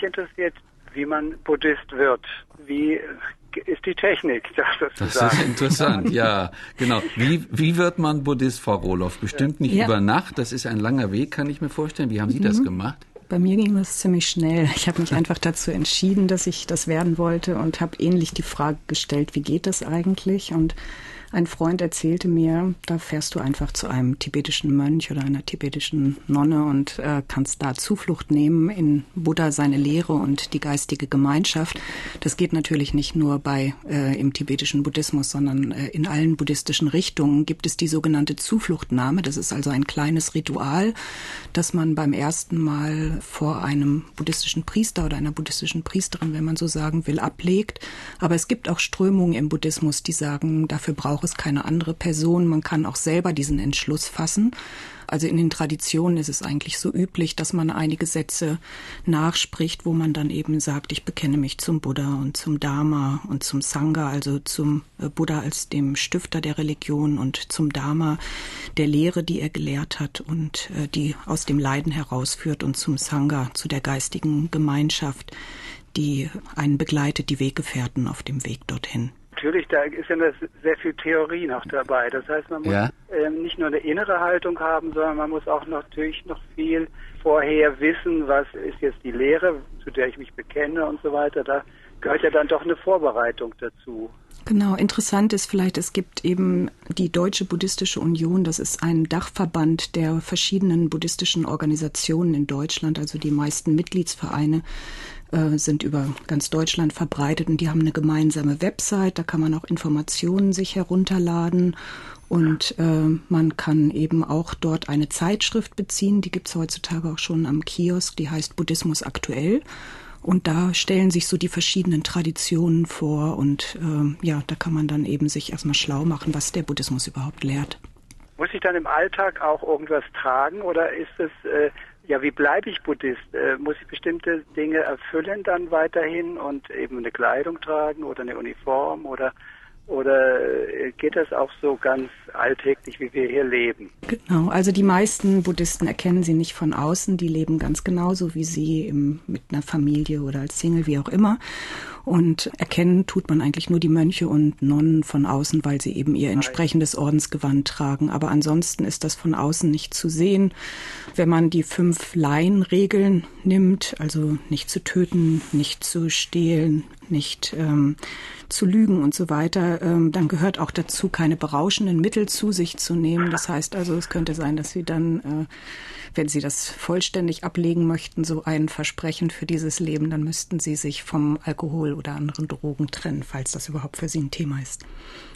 mich interessiert, wie man Buddhist wird. Wie ist die Technik, das, das ist interessant, ja, genau. Wie, wie wird man Buddhist, Frau Rohloff? Bestimmt nicht ja. über Nacht, das ist ein langer Weg, kann ich mir vorstellen. Wie haben Sie mhm. das gemacht? Bei mir ging das ziemlich schnell. Ich habe mich einfach dazu entschieden, dass ich das werden wollte und habe ähnlich die Frage gestellt, wie geht das eigentlich? Und ein Freund erzählte mir, da fährst du einfach zu einem tibetischen Mönch oder einer tibetischen Nonne und äh, kannst da Zuflucht nehmen in Buddha, seine Lehre und die geistige Gemeinschaft. Das geht natürlich nicht nur bei äh, im tibetischen Buddhismus, sondern äh, in allen buddhistischen Richtungen gibt es die sogenannte Zufluchtnahme. Das ist also ein kleines Ritual, das man beim ersten Mal vor einem buddhistischen Priester oder einer buddhistischen Priesterin, wenn man so sagen will, ablegt. Aber es gibt auch Strömungen im Buddhismus, die sagen, dafür braucht braucht es keine andere Person. Man kann auch selber diesen Entschluss fassen. Also in den Traditionen ist es eigentlich so üblich, dass man einige Sätze nachspricht, wo man dann eben sagt, ich bekenne mich zum Buddha und zum Dharma und zum Sangha, also zum äh, Buddha als dem Stifter der Religion und zum Dharma der Lehre, die er gelehrt hat und äh, die aus dem Leiden herausführt und zum Sangha, zu der geistigen Gemeinschaft, die einen begleitet, die Weggefährten auf dem Weg dorthin natürlich, da ist ja sehr viel Theorie noch dabei. Das heißt, man muss ja. ähm, nicht nur eine innere Haltung haben, sondern man muss auch noch, natürlich noch viel vorher wissen, was ist jetzt die Lehre, zu der ich mich bekenne und so weiter. Da gehört ja dann doch eine Vorbereitung dazu. Genau, interessant ist vielleicht, es gibt eben die Deutsche Buddhistische Union, das ist ein Dachverband der verschiedenen buddhistischen Organisationen in Deutschland, also die meisten Mitgliedsvereine äh, sind über ganz Deutschland verbreitet und die haben eine gemeinsame Website, da kann man auch Informationen sich herunterladen und äh, man kann eben auch dort eine Zeitschrift beziehen, die gibt es heutzutage auch schon am Kiosk, die heißt Buddhismus aktuell. Und da stellen sich so die verschiedenen Traditionen vor und äh, ja, da kann man dann eben sich erstmal schlau machen, was der Buddhismus überhaupt lehrt. Muss ich dann im Alltag auch irgendwas tragen oder ist es äh, ja, wie bleibe ich Buddhist? Äh, muss ich bestimmte Dinge erfüllen dann weiterhin und eben eine Kleidung tragen oder eine Uniform oder oder äh, geht das auch so ganz alltäglich, wie wir hier leben? Genau, also die meisten Buddhisten erkennen sie nicht von außen, die leben ganz genauso wie sie im, mit einer Familie oder als Single, wie auch immer. Und erkennen tut man eigentlich nur die Mönche und Nonnen von außen, weil sie eben ihr entsprechendes Ordensgewand tragen. Aber ansonsten ist das von außen nicht zu sehen. Wenn man die fünf Laienregeln nimmt, also nicht zu töten, nicht zu stehlen, nicht ähm, zu lügen und so weiter, ähm, dann gehört auch dazu, keine berauschenden Mittel zu sich zu nehmen. Das heißt also, es könnte sein, dass Sie dann, äh, wenn Sie das vollständig ablegen möchten, so ein Versprechen für dieses Leben, dann müssten Sie sich vom Alkohol oder anderen Drogen trennen, falls das überhaupt für Sie ein Thema ist.